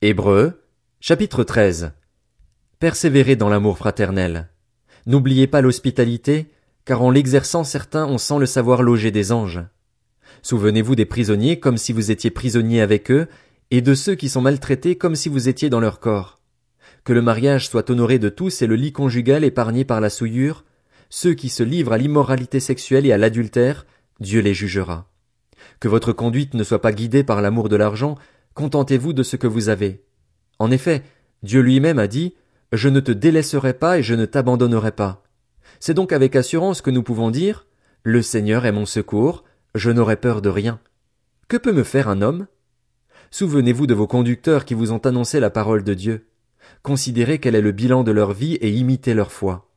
Hébreux, chapitre 13. Persévérez dans l'amour fraternel. N'oubliez pas l'hospitalité, car en l'exerçant certains on sent le savoir loger des anges. Souvenez-vous des prisonniers comme si vous étiez prisonniers avec eux, et de ceux qui sont maltraités comme si vous étiez dans leur corps. Que le mariage soit honoré de tous et le lit conjugal épargné par la souillure, ceux qui se livrent à l'immoralité sexuelle et à l'adultère, Dieu les jugera. Que votre conduite ne soit pas guidée par l'amour de l'argent, contentez-vous de ce que vous avez. En effet, Dieu lui-même a dit, Je ne te délaisserai pas et je ne t'abandonnerai pas. C'est donc avec assurance que nous pouvons dire, Le Seigneur est mon secours, je n'aurai peur de rien. Que peut me faire un homme? Souvenez-vous de vos conducteurs qui vous ont annoncé la parole de Dieu. Considérez quel est le bilan de leur vie et imitez leur foi.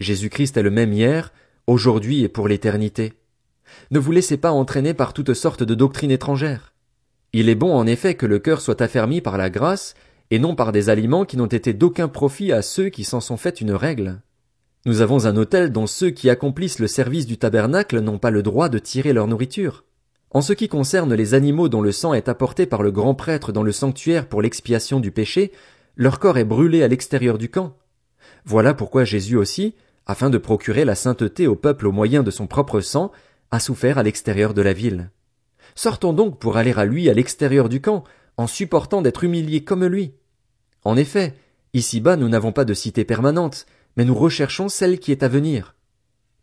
Jésus-Christ est le même hier, aujourd'hui et pour l'éternité. Ne vous laissez pas entraîner par toutes sortes de doctrines étrangères. Il est bon en effet que le cœur soit affermi par la grâce, et non par des aliments qui n'ont été d'aucun profit à ceux qui s'en sont fait une règle. Nous avons un hôtel dont ceux qui accomplissent le service du tabernacle n'ont pas le droit de tirer leur nourriture. En ce qui concerne les animaux dont le sang est apporté par le grand prêtre dans le sanctuaire pour l'expiation du péché, leur corps est brûlé à l'extérieur du camp. Voilà pourquoi Jésus aussi, afin de procurer la sainteté au peuple au moyen de son propre sang, a souffert à l'extérieur de la ville. Sortons donc pour aller à lui à l'extérieur du camp, en supportant d'être humiliés comme lui. En effet, ici-bas nous n'avons pas de cité permanente, mais nous recherchons celle qui est à venir.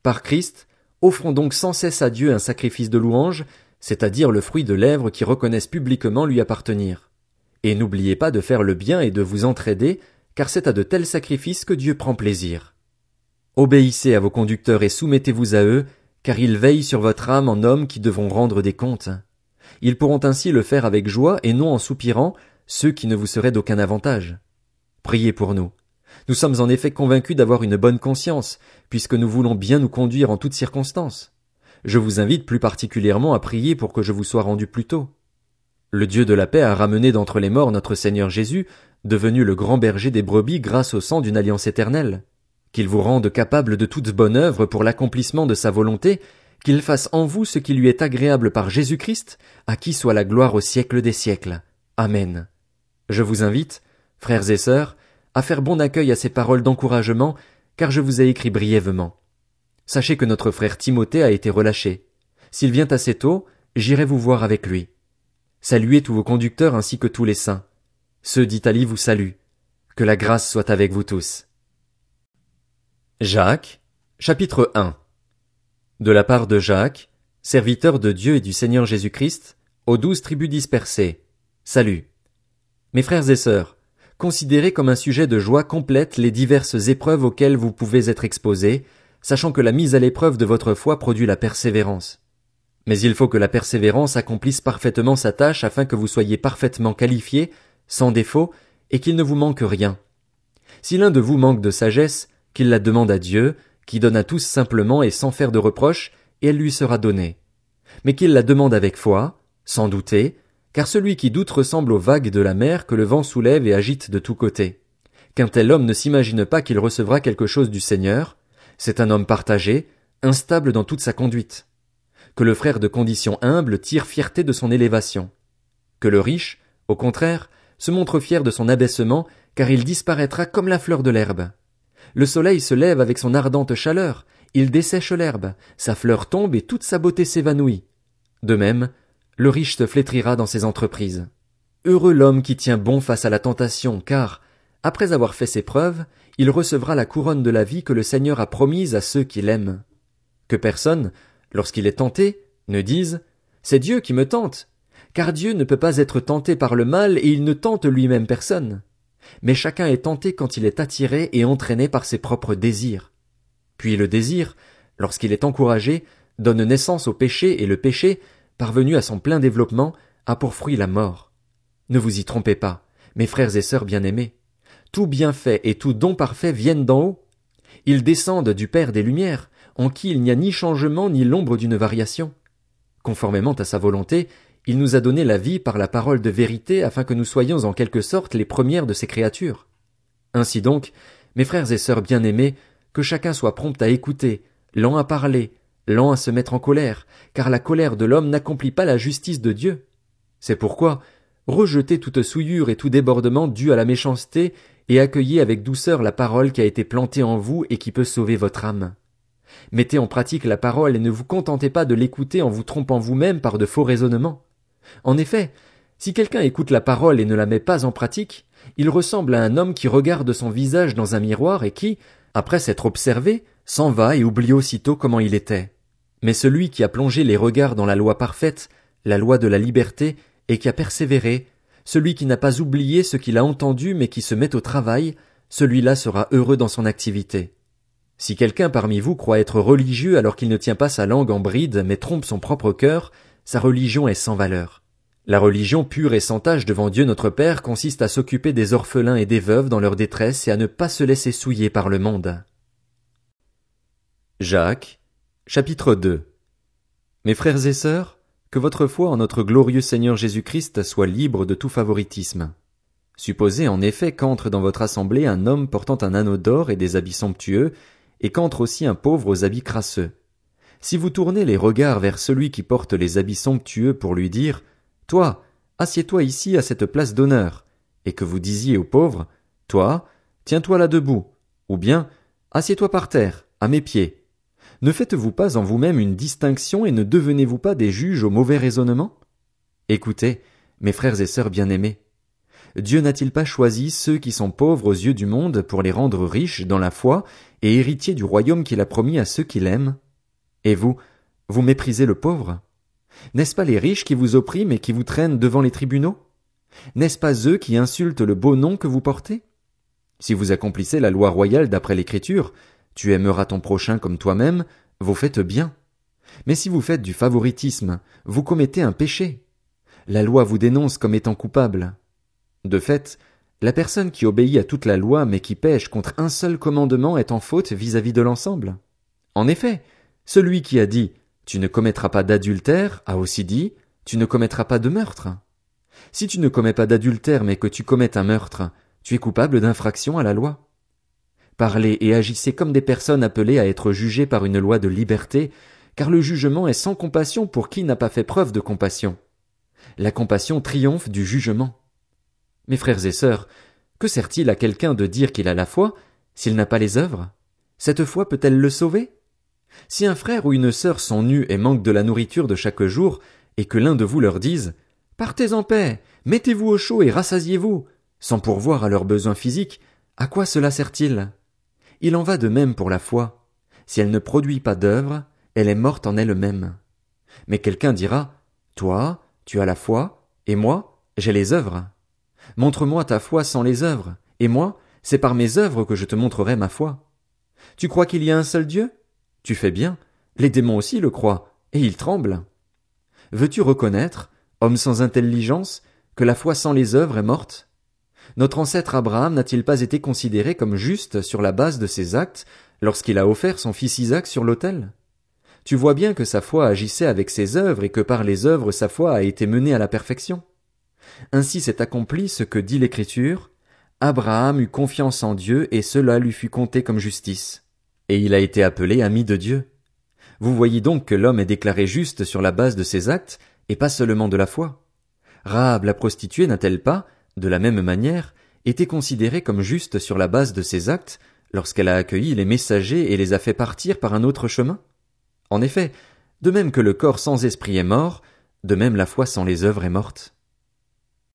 Par Christ, offrons donc sans cesse à Dieu un sacrifice de louange, c'est-à-dire le fruit de lèvres qui reconnaissent publiquement lui appartenir. Et n'oubliez pas de faire le bien et de vous entraider, car c'est à de tels sacrifices que Dieu prend plaisir. Obéissez à vos conducteurs et soumettez-vous à eux, car ils veillent sur votre âme en hommes qui devront rendre des comptes. Ils pourront ainsi le faire avec joie et non en soupirant, ceux qui ne vous seraient d'aucun avantage. Priez pour nous. Nous sommes en effet convaincus d'avoir une bonne conscience, puisque nous voulons bien nous conduire en toutes circonstances. Je vous invite plus particulièrement à prier pour que je vous sois rendu plus tôt. Le Dieu de la paix a ramené d'entre les morts notre Seigneur Jésus, devenu le grand berger des brebis grâce au sang d'une alliance éternelle qu'il vous rende capable de toute bonne œuvre pour l'accomplissement de sa volonté, qu'il fasse en vous ce qui lui est agréable par Jésus Christ, à qui soit la gloire au siècle des siècles. Amen. Je vous invite, frères et sœurs, à faire bon accueil à ces paroles d'encouragement, car je vous ai écrit brièvement. Sachez que notre frère Timothée a été relâché. S'il vient assez tôt, j'irai vous voir avec lui. Saluez tous vos conducteurs ainsi que tous les saints. Ceux d'Italie vous saluent. Que la grâce soit avec vous tous. Jacques, chapitre 1 De la part de Jacques, serviteur de Dieu et du Seigneur Jésus-Christ, aux douze tribus dispersées. Salut. Mes frères et sœurs, considérez comme un sujet de joie complète les diverses épreuves auxquelles vous pouvez être exposés, sachant que la mise à l'épreuve de votre foi produit la persévérance. Mais il faut que la persévérance accomplisse parfaitement sa tâche afin que vous soyez parfaitement qualifiés, sans défaut, et qu'il ne vous manque rien. Si l'un de vous manque de sagesse, qu'il la demande à Dieu, qui donne à tous simplement et sans faire de reproches, et elle lui sera donnée. Mais qu'il la demande avec foi, sans douter, car celui qui doute ressemble aux vagues de la mer que le vent soulève et agite de tous côtés. Qu'un tel homme ne s'imagine pas qu'il recevra quelque chose du Seigneur, c'est un homme partagé, instable dans toute sa conduite. Que le frère de condition humble tire fierté de son élévation. Que le riche, au contraire, se montre fier de son abaissement, car il disparaîtra comme la fleur de l'herbe. Le soleil se lève avec son ardente chaleur, il dessèche l'herbe, sa fleur tombe et toute sa beauté s'évanouit. De même, le riche se flétrira dans ses entreprises. Heureux l'homme qui tient bon face à la tentation, car, après avoir fait ses preuves, il recevra la couronne de la vie que le Seigneur a promise à ceux qui l'aiment. Que personne, lorsqu'il est tenté, ne dise C'est Dieu qui me tente, car Dieu ne peut pas être tenté par le mal et il ne tente lui-même personne mais chacun est tenté quand il est attiré et entraîné par ses propres désirs. Puis le désir, lorsqu'il est encouragé, donne naissance au péché et le péché, parvenu à son plein développement, a pour fruit la mort. Ne vous y trompez pas, mes frères et sœurs bien-aimés. Tout bienfait et tout don parfait viennent d'en haut. Ils descendent du Père des Lumières, en qui il n'y a ni changement ni l'ombre d'une variation. Conformément à sa volonté, il nous a donné la vie par la parole de vérité afin que nous soyons en quelque sorte les premières de ses créatures. Ainsi donc, mes frères et sœurs bien-aimés, que chacun soit prompt à écouter, lent à parler, lent à se mettre en colère, car la colère de l'homme n'accomplit pas la justice de Dieu. C'est pourquoi, rejetez toute souillure et tout débordement dû à la méchanceté, et accueillez avec douceur la parole qui a été plantée en vous et qui peut sauver votre âme. Mettez en pratique la parole et ne vous contentez pas de l'écouter en vous trompant vous-même par de faux raisonnements. En effet, si quelqu'un écoute la parole et ne la met pas en pratique, il ressemble à un homme qui regarde son visage dans un miroir et qui, après s'être observé, s'en va et oublie aussitôt comment il était. Mais celui qui a plongé les regards dans la loi parfaite, la loi de la liberté, et qui a persévéré, celui qui n'a pas oublié ce qu'il a entendu mais qui se met au travail, celui-là sera heureux dans son activité. Si quelqu'un parmi vous croit être religieux alors qu'il ne tient pas sa langue en bride mais trompe son propre cœur, sa religion est sans valeur. La religion pure et sans tache devant Dieu notre Père consiste à s'occuper des orphelins et des veuves dans leur détresse et à ne pas se laisser souiller par le monde. Jacques, chapitre 2 Mes frères et sœurs, que votre foi en notre glorieux Seigneur Jésus-Christ soit libre de tout favoritisme. Supposez en effet qu'entre dans votre assemblée un homme portant un anneau d'or et des habits somptueux, et qu'entre aussi un pauvre aux habits crasseux. Si vous tournez les regards vers celui qui porte les habits somptueux pour lui dire toi, assieds-toi ici à cette place d'honneur, et que vous disiez au pauvre, Toi, tiens-toi là debout, ou bien, assieds-toi par terre, à mes pieds. Ne faites-vous pas en vous-même une distinction et ne devenez-vous pas des juges au mauvais raisonnement? Écoutez, mes frères et sœurs bien-aimés. Dieu n'a-t-il pas choisi ceux qui sont pauvres aux yeux du monde pour les rendre riches dans la foi et héritiers du royaume qu'il a promis à ceux qui l'aiment? Et vous, vous méprisez le pauvre? N'est-ce pas les riches qui vous oppriment et qui vous traînent devant les tribunaux? N'est-ce pas eux qui insultent le beau nom que vous portez? Si vous accomplissez la loi royale d'après l'écriture, tu aimeras ton prochain comme toi-même, vous faites bien. Mais si vous faites du favoritisme, vous commettez un péché. La loi vous dénonce comme étant coupable. De fait, la personne qui obéit à toute la loi mais qui pêche contre un seul commandement est en faute vis-à-vis -vis de l'ensemble. En effet, celui qui a dit tu ne commettras pas d'adultère a aussi dit Tu ne commettras pas de meurtre. Si tu ne commets pas d'adultère mais que tu commets un meurtre, tu es coupable d'infraction à la loi. Parlez et agissez comme des personnes appelées à être jugées par une loi de liberté, car le jugement est sans compassion pour qui n'a pas fait preuve de compassion. La compassion triomphe du jugement. Mes frères et sœurs, que sert-il à quelqu'un de dire qu'il a la foi s'il n'a pas les œuvres? Cette foi peut-elle le sauver? Si un frère ou une sœur sont nus et manquent de la nourriture de chaque jour, et que l'un de vous leur dise Partez en paix, mettez-vous au chaud et rassasiez-vous, sans pourvoir à leurs besoins physiques, à quoi cela sert-il? Il en va de même pour la foi. Si elle ne produit pas d'œuvre, elle est morte en elle-même. Mais quelqu'un dira, Toi, tu as la foi, et moi, j'ai les œuvres. Montre-moi ta foi sans les œuvres, et moi, c'est par mes œuvres que je te montrerai ma foi. Tu crois qu'il y a un seul Dieu? Tu fais bien, les démons aussi le croient, et ils tremblent. Veux-tu reconnaître, homme sans intelligence, que la foi sans les œuvres est morte? Notre ancêtre Abraham n'a-t-il pas été considéré comme juste sur la base de ses actes lorsqu'il a offert son fils Isaac sur l'autel? Tu vois bien que sa foi agissait avec ses œuvres et que par les œuvres sa foi a été menée à la perfection. Ainsi s'est accompli ce que dit l'Écriture, Abraham eut confiance en Dieu et cela lui fut compté comme justice et il a été appelé ami de Dieu. Vous voyez donc que l'homme est déclaré juste sur la base de ses actes, et pas seulement de la foi. Rahab la prostituée n'a-t-elle pas, de la même manière, été considérée comme juste sur la base de ses actes, lorsqu'elle a accueilli les messagers et les a fait partir par un autre chemin? En effet, de même que le corps sans esprit est mort, de même la foi sans les œuvres est morte.